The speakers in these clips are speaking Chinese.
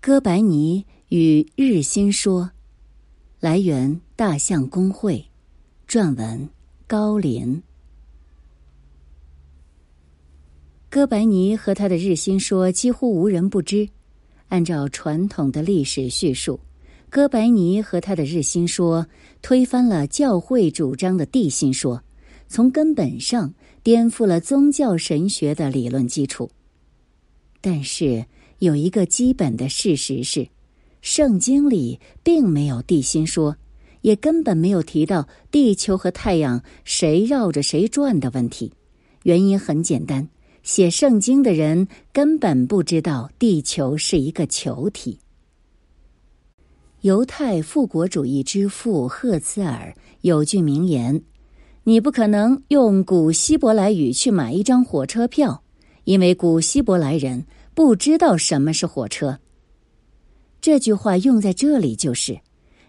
哥白尼与日心说，来源大象公会，撰文高林。哥白尼和他的日心说几乎无人不知。按照传统的历史叙述，哥白尼和他的日心说推翻了教会主张的地心说，从根本上颠覆了宗教神学的理论基础。但是。有一个基本的事实是，圣经里并没有地心说，也根本没有提到地球和太阳谁绕着谁转的问题。原因很简单，写圣经的人根本不知道地球是一个球体。犹太复国主义之父赫茨尔有句名言：“你不可能用古希伯来语去买一张火车票，因为古希伯来人。”不知道什么是火车。这句话用在这里就是，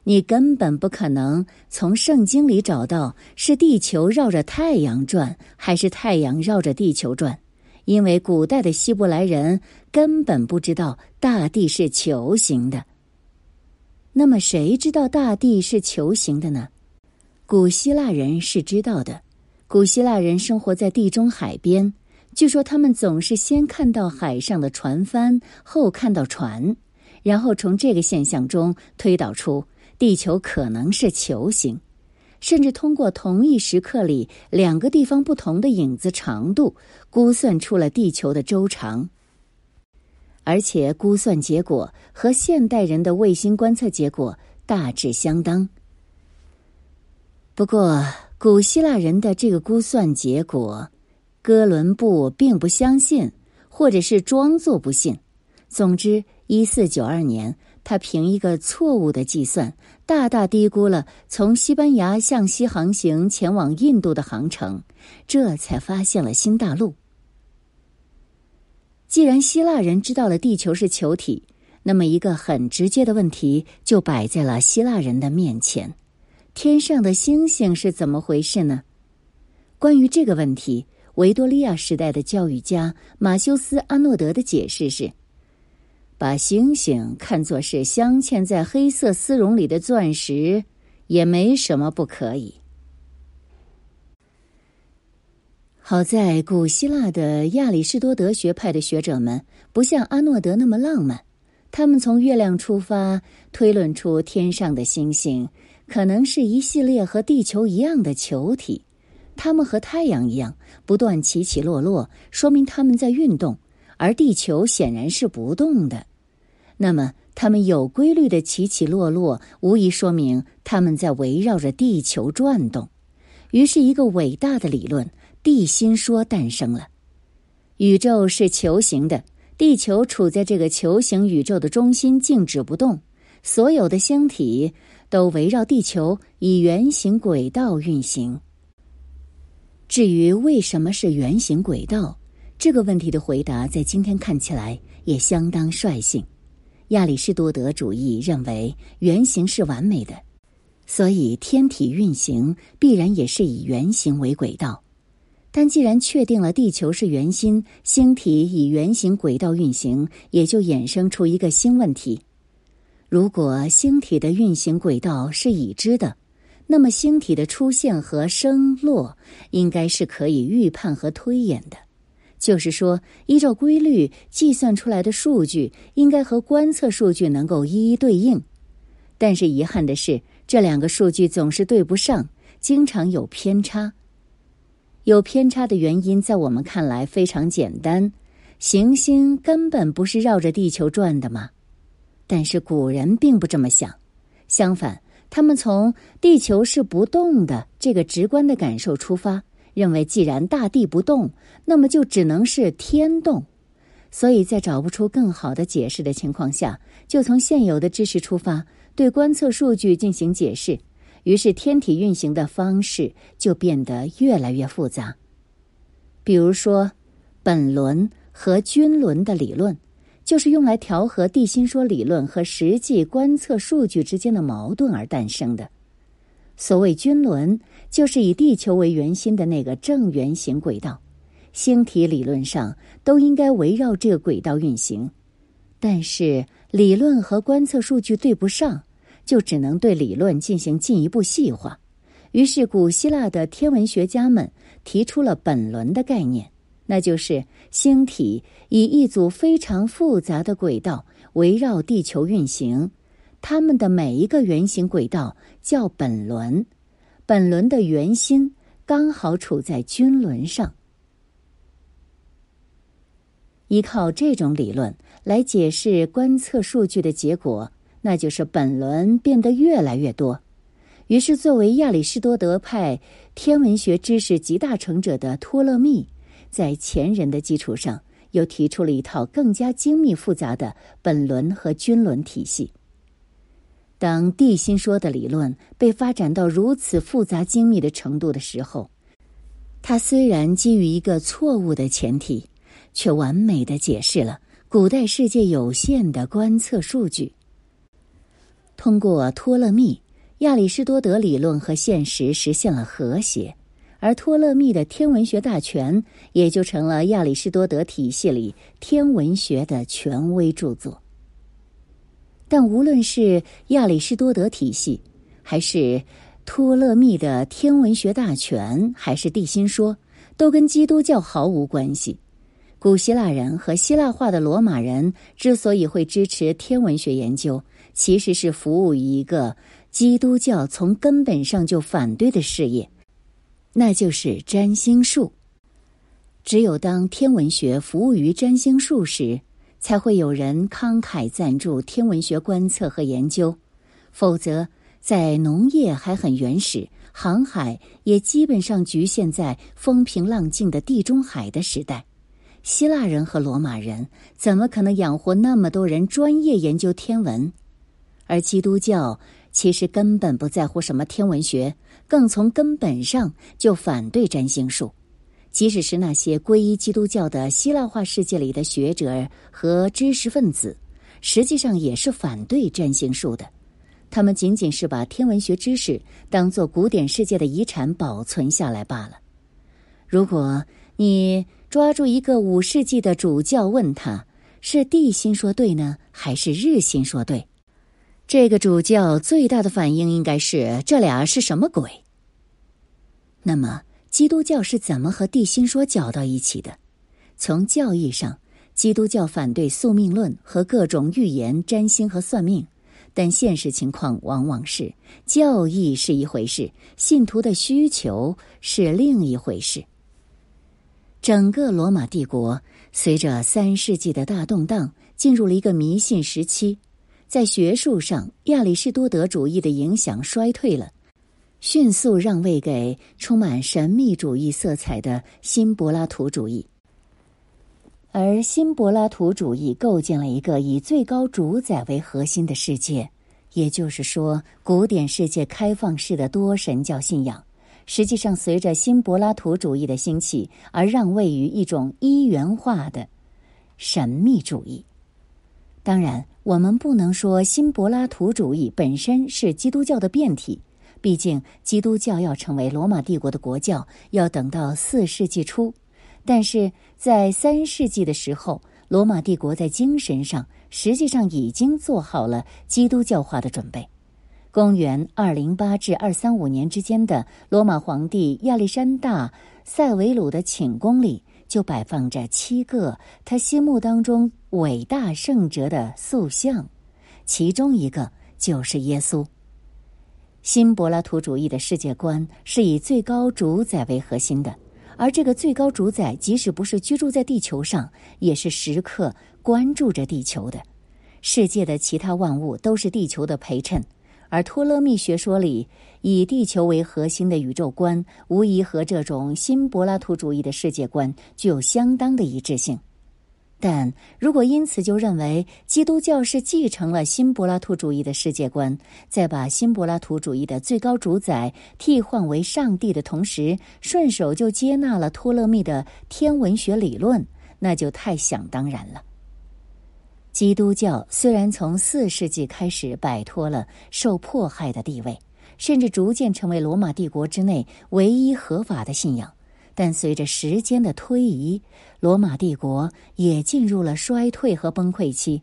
你根本不可能从圣经里找到是地球绕着太阳转，还是太阳绕着地球转，因为古代的希伯来人根本不知道大地是球形的。那么，谁知道大地是球形的呢？古希腊人是知道的。古希腊人生活在地中海边。据说他们总是先看到海上的船帆，后看到船，然后从这个现象中推导出地球可能是球形，甚至通过同一时刻里两个地方不同的影子长度，估算出了地球的周长。而且估算结果和现代人的卫星观测结果大致相当。不过，古希腊人的这个估算结果。哥伦布并不相信，或者是装作不信。总之，一四九二年，他凭一个错误的计算，大大低估了从西班牙向西航行前往印度的航程，这才发现了新大陆。既然希腊人知道了地球是球体，那么一个很直接的问题就摆在了希腊人的面前：天上的星星是怎么回事呢？关于这个问题。维多利亚时代的教育家马修斯·阿诺德的解释是：把星星看作是镶嵌在黑色丝绒里的钻石，也没什么不可以。好在古希腊的亚里士多德学派的学者们不像阿诺德那么浪漫，他们从月亮出发，推论出天上的星星可能是一系列和地球一样的球体。它们和太阳一样不断起起落落，说明它们在运动，而地球显然是不动的。那么，它们有规律的起起落落，无疑说明它们在围绕着地球转动。于是，一个伟大的理论——地心说诞生了。宇宙是球形的，地球处在这个球形宇宙的中心，静止不动。所有的星体都围绕地球以圆形轨道运行。至于为什么是圆形轨道，这个问题的回答在今天看起来也相当率性。亚里士多德主义认为圆形是完美的，所以天体运行必然也是以圆形为轨道。但既然确定了地球是圆心，星体以圆形轨道运行，也就衍生出一个新问题：如果星体的运行轨道是已知的。那么，星体的出现和升落应该是可以预判和推演的，就是说，依照规律计算出来的数据应该和观测数据能够一一对应。但是，遗憾的是，这两个数据总是对不上，经常有偏差。有偏差的原因，在我们看来非常简单：行星根本不是绕着地球转的嘛。但是古人并不这么想，相反。他们从地球是不动的这个直观的感受出发，认为既然大地不动，那么就只能是天动。所以在找不出更好的解释的情况下，就从现有的知识出发，对观测数据进行解释。于是天体运行的方式就变得越来越复杂。比如说，本轮和均轮的理论。就是用来调和地心说理论和实际观测数据之间的矛盾而诞生的。所谓均轮，就是以地球为圆心的那个正圆形轨道，星体理论上都应该围绕这个轨道运行。但是理论和观测数据对不上，就只能对理论进行进一步细化。于是，古希腊的天文学家们提出了本轮的概念，那就是星体以一组非常复杂的轨道围绕地球运行，它们的每一个圆形轨道叫本轮，本轮的圆心刚好处在均轮上。依靠这种理论来解释观测数据的结果，那就是本轮变得越来越多。于是，作为亚里士多德派天文学知识集大成者的托勒密，在前人的基础上，又提出了一套更加精密复杂的本轮和均轮体系。当地心说的理论被发展到如此复杂精密的程度的时候，它虽然基于一个错误的前提。却完美的解释了古代世界有限的观测数据。通过托勒密，亚里士多德理论和现实实现了和谐，而托勒密的天文学大全也就成了亚里士多德体系里天文学的权威著作。但无论是亚里士多德体系，还是托勒密的天文学大全，还是地心说，都跟基督教毫无关系。古希腊人和希腊化的罗马人之所以会支持天文学研究，其实是服务于一个基督教从根本上就反对的事业，那就是占星术。只有当天文学服务于占星术时，才会有人慷慨赞助天文学观测和研究；否则，在农业还很原始、航海也基本上局限在风平浪静的地中海的时代。希腊人和罗马人怎么可能养活那么多人专业研究天文？而基督教其实根本不在乎什么天文学，更从根本上就反对占星术。即使是那些皈依基督教的希腊化世界里的学者和知识分子，实际上也是反对占星术的。他们仅仅是把天文学知识当做古典世界的遗产保存下来罢了。如果你。抓住一个五世纪的主教，问他是地心说对呢，还是日心说对？这个主教最大的反应应该是这俩是什么鬼？那么基督教是怎么和地心说搅到一起的？从教义上，基督教反对宿命论和各种预言、占星和算命，但现实情况往往是教义是一回事，信徒的需求是另一回事。整个罗马帝国随着三世纪的大动荡，进入了一个迷信时期。在学术上，亚里士多德主义的影响衰退了，迅速让位给充满神秘主义色彩的新柏拉图主义。而新柏拉图主义构建了一个以最高主宰为核心的世界，也就是说，古典世界开放式的多神教信仰。实际上，随着新柏拉图主义的兴起，而让位于一种一元化的神秘主义。当然，我们不能说新柏拉图主义本身是基督教的变体，毕竟基督教要成为罗马帝国的国教，要等到四世纪初。但是在三世纪的时候，罗马帝国在精神上实际上已经做好了基督教化的准备。公元二零八至二三五年之间的罗马皇帝亚历山大·塞维鲁的寝宫里，就摆放着七个他心目当中伟大圣哲的塑像，其中一个就是耶稣。新柏拉图主义的世界观是以最高主宰为核心的，而这个最高主宰即使不是居住在地球上，也是时刻关注着地球的。世界的其他万物都是地球的陪衬。而托勒密学说里以地球为核心的宇宙观，无疑和这种新柏拉图主义的世界观具有相当的一致性。但如果因此就认为基督教是继承了新柏拉图主义的世界观，再把新柏拉图主义的最高主宰替换为上帝的同时，顺手就接纳了托勒密的天文学理论，那就太想当然了。基督教虽然从四世纪开始摆脱了受迫害的地位，甚至逐渐成为罗马帝国之内唯一合法的信仰，但随着时间的推移，罗马帝国也进入了衰退和崩溃期。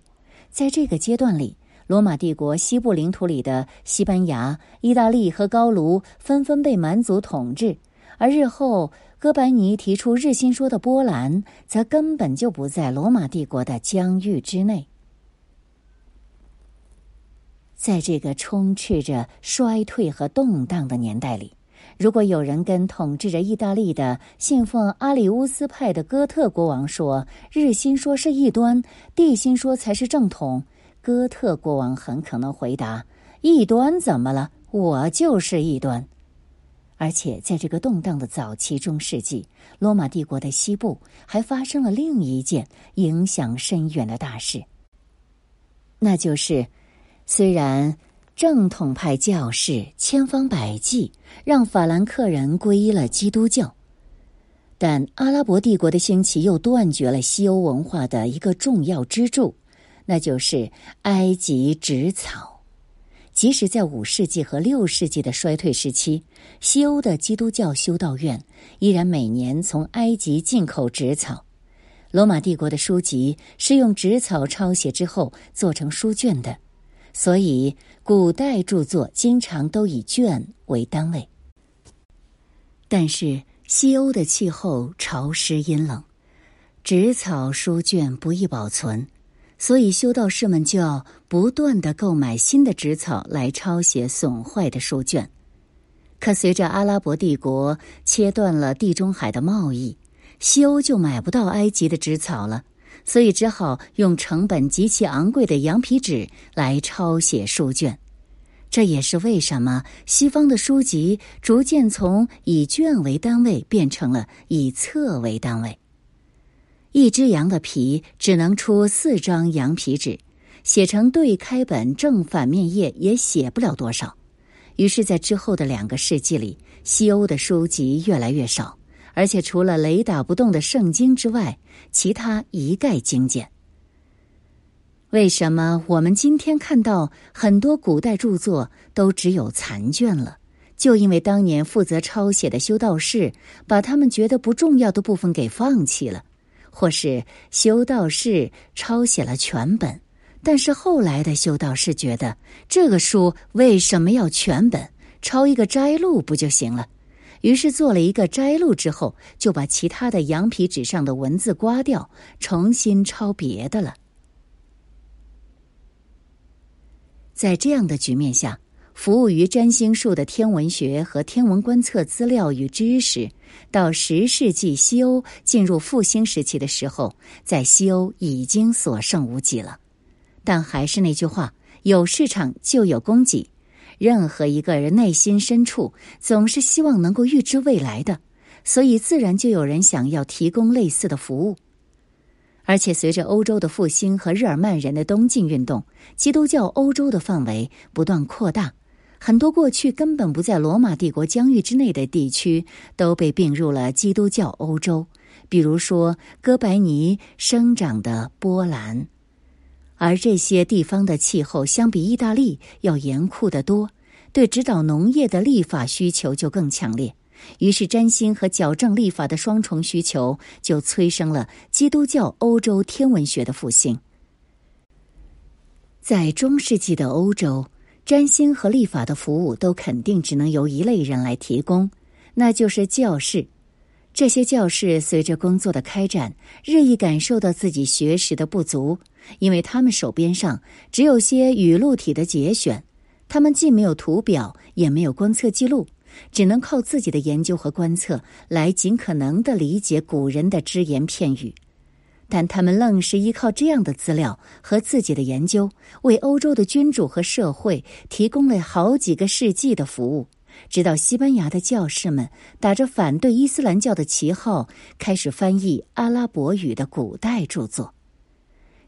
在这个阶段里，罗马帝国西部领土里的西班牙、意大利和高卢纷纷被蛮族统治，而日后哥白尼提出日心说的波兰，则根本就不在罗马帝国的疆域之内。在这个充斥着衰退和动荡的年代里，如果有人跟统治着意大利的信奉阿里乌斯派的哥特国王说日心说是异端，地心说才是正统，哥特国王很可能回答：“异端怎么了？我就是异端。”而且在这个动荡的早期中世纪，罗马帝国的西部还发生了另一件影响深远的大事，那就是。虽然正统派教士千方百计让法兰克人皈依了基督教，但阿拉伯帝国的兴起又断绝了西欧文化的一个重要支柱，那就是埃及纸草。即使在五世纪和六世纪的衰退时期，西欧的基督教修道院依然每年从埃及进口纸草。罗马帝国的书籍是用纸草抄写之后做成书卷的。所以，古代著作经常都以卷为单位。但是，西欧的气候潮湿阴冷，纸草书卷不易保存，所以修道士们就要不断的购买新的纸草来抄写损坏的书卷。可随着阿拉伯帝国切断了地中海的贸易，西欧就买不到埃及的纸草了。所以只好用成本极其昂贵的羊皮纸来抄写书卷，这也是为什么西方的书籍逐渐从以卷为单位变成了以册为单位。一只羊的皮只能出四张羊皮纸，写成对开本正反面页也写不了多少。于是，在之后的两个世纪里，西欧的书籍越来越少。而且除了雷打不动的圣经之外，其他一概精简。为什么我们今天看到很多古代著作都只有残卷了？就因为当年负责抄写的修道士把他们觉得不重要的部分给放弃了，或是修道士抄写了全本，但是后来的修道士觉得这个书为什么要全本？抄一个摘录不就行了？于是做了一个摘录之后，就把其他的羊皮纸上的文字刮掉，重新抄别的了。在这样的局面下，服务于占星术的天文学和天文观测资料与知识，到十世纪西欧进入复兴时期的时候，在西欧已经所剩无几了。但还是那句话，有市场就有供给。任何一个人内心深处总是希望能够预知未来的，所以自然就有人想要提供类似的服务。而且随着欧洲的复兴和日耳曼人的东进运动，基督教欧洲的范围不断扩大，很多过去根本不在罗马帝国疆域之内的地区都被并入了基督教欧洲，比如说哥白尼生长的波兰。而这些地方的气候相比意大利要严酷得多，对指导农业的立法需求就更强烈。于是，占星和矫正立法的双重需求就催生了基督教欧洲天文学的复兴。在中世纪的欧洲，占星和立法的服务都肯定只能由一类人来提供，那就是教士。这些教士随着工作的开展，日益感受到自己学识的不足。因为他们手边上只有些语录体的节选，他们既没有图表，也没有观测记录，只能靠自己的研究和观测来尽可能的理解古人的只言片语。但他们愣是依靠这样的资料和自己的研究，为欧洲的君主和社会提供了好几个世纪的服务。直到西班牙的教士们打着反对伊斯兰教的旗号，开始翻译阿拉伯语的古代著作。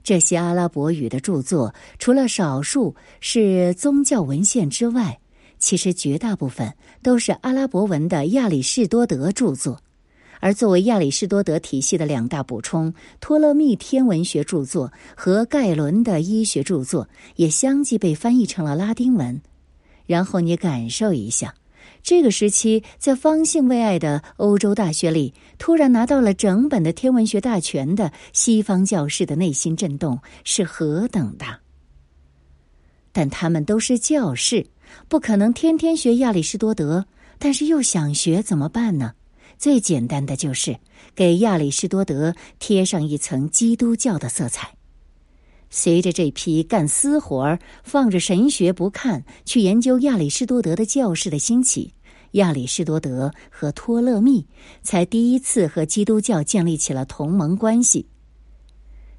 这些阿拉伯语的著作，除了少数是宗教文献之外，其实绝大部分都是阿拉伯文的亚里士多德著作。而作为亚里士多德体系的两大补充，托勒密天文学著作和盖伦的医学著作，也相继被翻译成了拉丁文。然后你感受一下，这个时期，在方兴未艾的欧洲大学里，突然拿到了整本的天文学大全的西方教士的内心震动是何等大！但他们都是教士，不可能天天学亚里士多德，但是又想学怎么办呢？最简单的就是给亚里士多德贴上一层基督教的色彩。随着这批干私活儿、放着神学不看去研究亚里士多德的教士的兴起，亚里士多德和托勒密才第一次和基督教建立起了同盟关系。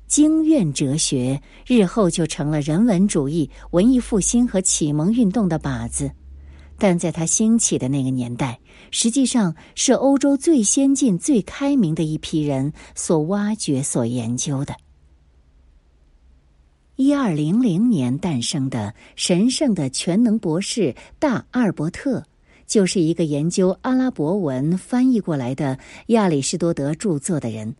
经院哲学日后就成了人文主义、文艺复兴和启蒙运动的靶子，但在它兴起的那个年代，实际上是欧洲最先进、最开明的一批人所挖掘、所研究的。一二零零年诞生的神圣的全能博士大阿尔伯特，就是一个研究阿拉伯文翻译过来的亚里士多德著作的人。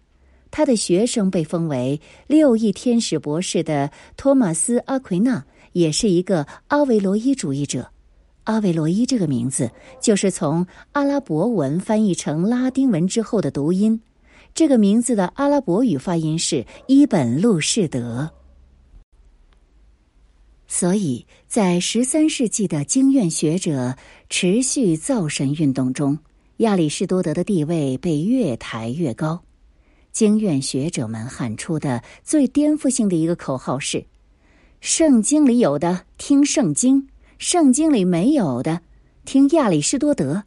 他的学生被封为六翼天使博士的托马斯阿奎那，也是一个阿维罗伊主义者。阿维罗伊这个名字就是从阿拉伯文翻译成拉丁文之后的读音。这个名字的阿拉伯语发音是伊本路士德。所以在十三世纪的经院学者持续造神运动中，亚里士多德的地位被越抬越高。经院学者们喊出的最颠覆性的一个口号是：“圣经里有的听圣经，圣经里没有的听亚里士多德。”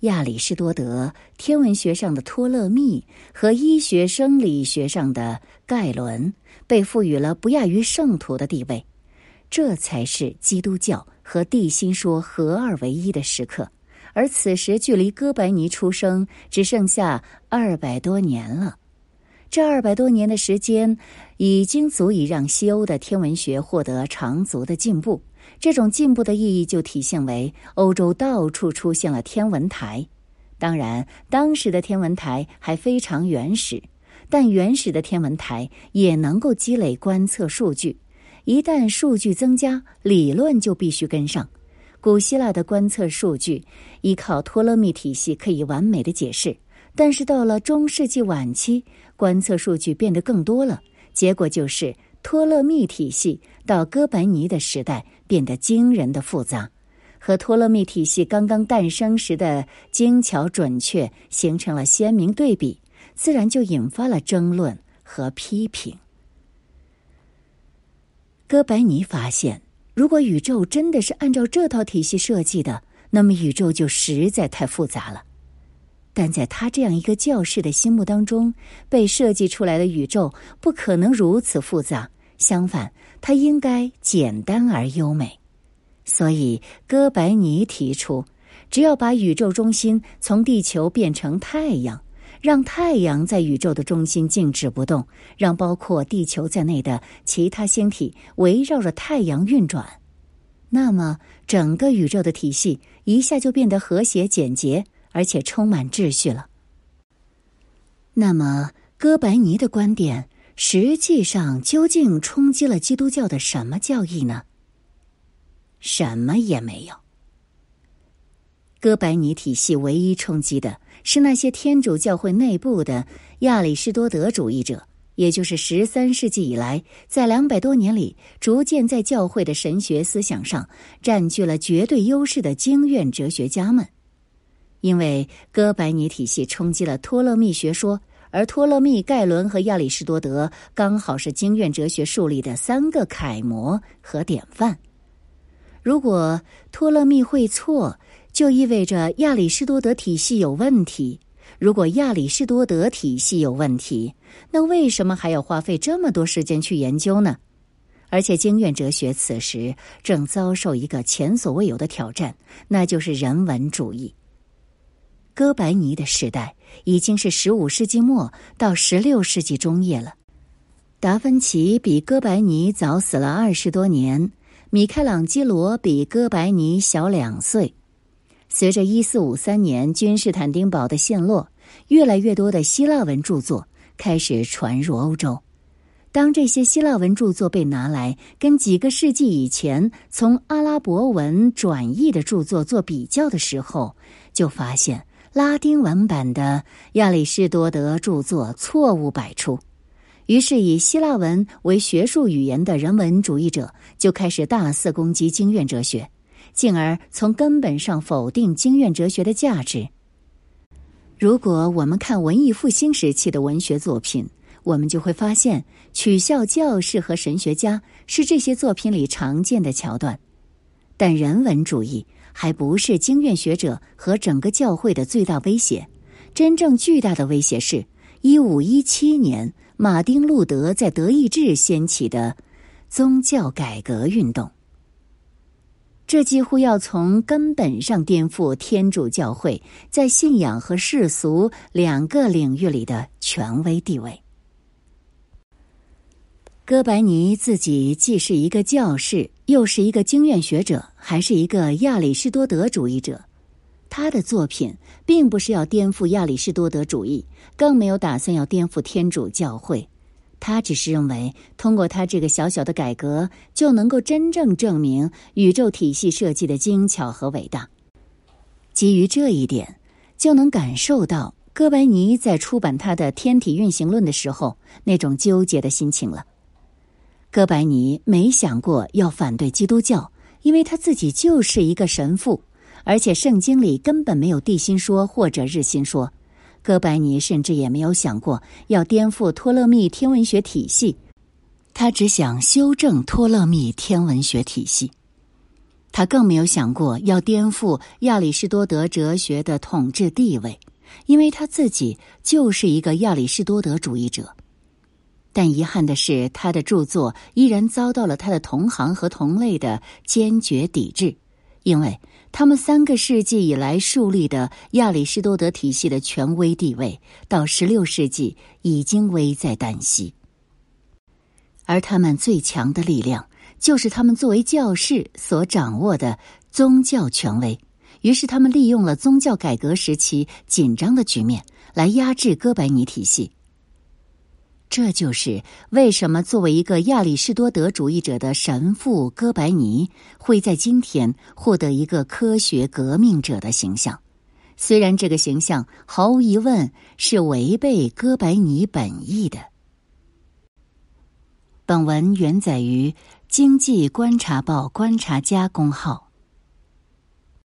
亚里士多德天文学上的托勒密和医学生理学上的盖伦。被赋予了不亚于圣徒的地位，这才是基督教和地心说合二为一的时刻。而此时，距离哥白尼出生只剩下二百多年了。这二百多年的时间，已经足以让西欧的天文学获得长足的进步。这种进步的意义就体现为欧洲到处出现了天文台。当然，当时的天文台还非常原始。但原始的天文台也能够积累观测数据，一旦数据增加，理论就必须跟上。古希腊的观测数据依靠托勒密体系可以完美的解释，但是到了中世纪晚期，观测数据变得更多了，结果就是托勒密体系到哥白尼的时代变得惊人的复杂，和托勒密体系刚刚诞生时的精巧准确形成了鲜明对比。自然就引发了争论和批评。哥白尼发现，如果宇宙真的是按照这套体系设计的，那么宇宙就实在太复杂了。但在他这样一个教士的心目当中，被设计出来的宇宙不可能如此复杂，相反，它应该简单而优美。所以，哥白尼提出，只要把宇宙中心从地球变成太阳。让太阳在宇宙的中心静止不动，让包括地球在内的其他星体围绕着太阳运转，那么整个宇宙的体系一下就变得和谐简洁，而且充满秩序了。那么，哥白尼的观点实际上究竟冲击了基督教的什么教义呢？什么也没有。哥白尼体系唯一冲击的。是那些天主教会内部的亚里士多德主义者，也就是十三世纪以来，在两百多年里逐渐在教会的神学思想上占据了绝对优势的经院哲学家们。因为哥白尼体系冲击了托勒密学说，而托勒密、盖伦和亚里士多德刚好是经院哲学树立的三个楷模和典范。如果托勒密会错，就意味着亚里士多德体系有问题。如果亚里士多德体系有问题，那为什么还要花费这么多时间去研究呢？而且经验哲学此时正遭受一个前所未有的挑战，那就是人文主义。哥白尼的时代已经是十五世纪末到十六世纪中叶了。达芬奇比哥白尼早死了二十多年，米开朗基罗比哥白尼小两岁。随着一四五三年君士坦丁堡的陷落，越来越多的希腊文著作开始传入欧洲。当这些希腊文著作被拿来跟几个世纪以前从阿拉伯文转译的著作做比较的时候，就发现拉丁文版的亚里士多德著作错误百出。于是，以希腊文为学术语言的人文主义者就开始大肆攻击经验哲学，进而从根本上否定经验哲学的价值。如果我们看文艺复兴时期的文学作品，我们就会发现，取笑教士和神学家是这些作品里常见的桥段。但人文主义还不是经院学者和整个教会的最大威胁。真正巨大的威胁是，一五一七年马丁·路德在德意志掀起的宗教改革运动。这几乎要从根本上颠覆天主教会在信仰和世俗两个领域里的权威地位。哥白尼自己既是一个教士，又是一个经验学者，还是一个亚里士多德主义者。他的作品并不是要颠覆亚里士多德主义，更没有打算要颠覆天主教会。他只是认为，通过他这个小小的改革，就能够真正证明宇宙体系设计的精巧和伟大。基于这一点，就能感受到哥白尼在出版他的《天体运行论》的时候那种纠结的心情了。哥白尼没想过要反对基督教，因为他自己就是一个神父，而且圣经里根本没有地心说或者日心说。哥白尼甚至也没有想过要颠覆托勒密天文学体系，他只想修正托勒密天文学体系。他更没有想过要颠覆亚里士多德哲学的统治地位，因为他自己就是一个亚里士多德主义者。但遗憾的是，他的著作依然遭到了他的同行和同类的坚决抵制，因为他们三个世纪以来树立的亚里士多德体系的权威地位，到十六世纪已经危在旦夕。而他们最强的力量，就是他们作为教士所掌握的宗教权威。于是，他们利用了宗教改革时期紧张的局面，来压制哥白尼体系。这就是为什么作为一个亚里士多德主义者的神父哥白尼会在今天获得一个科学革命者的形象。虽然这个形象毫无疑问是违背哥白尼本意的。本文原载于《经济观察报》观察家公号。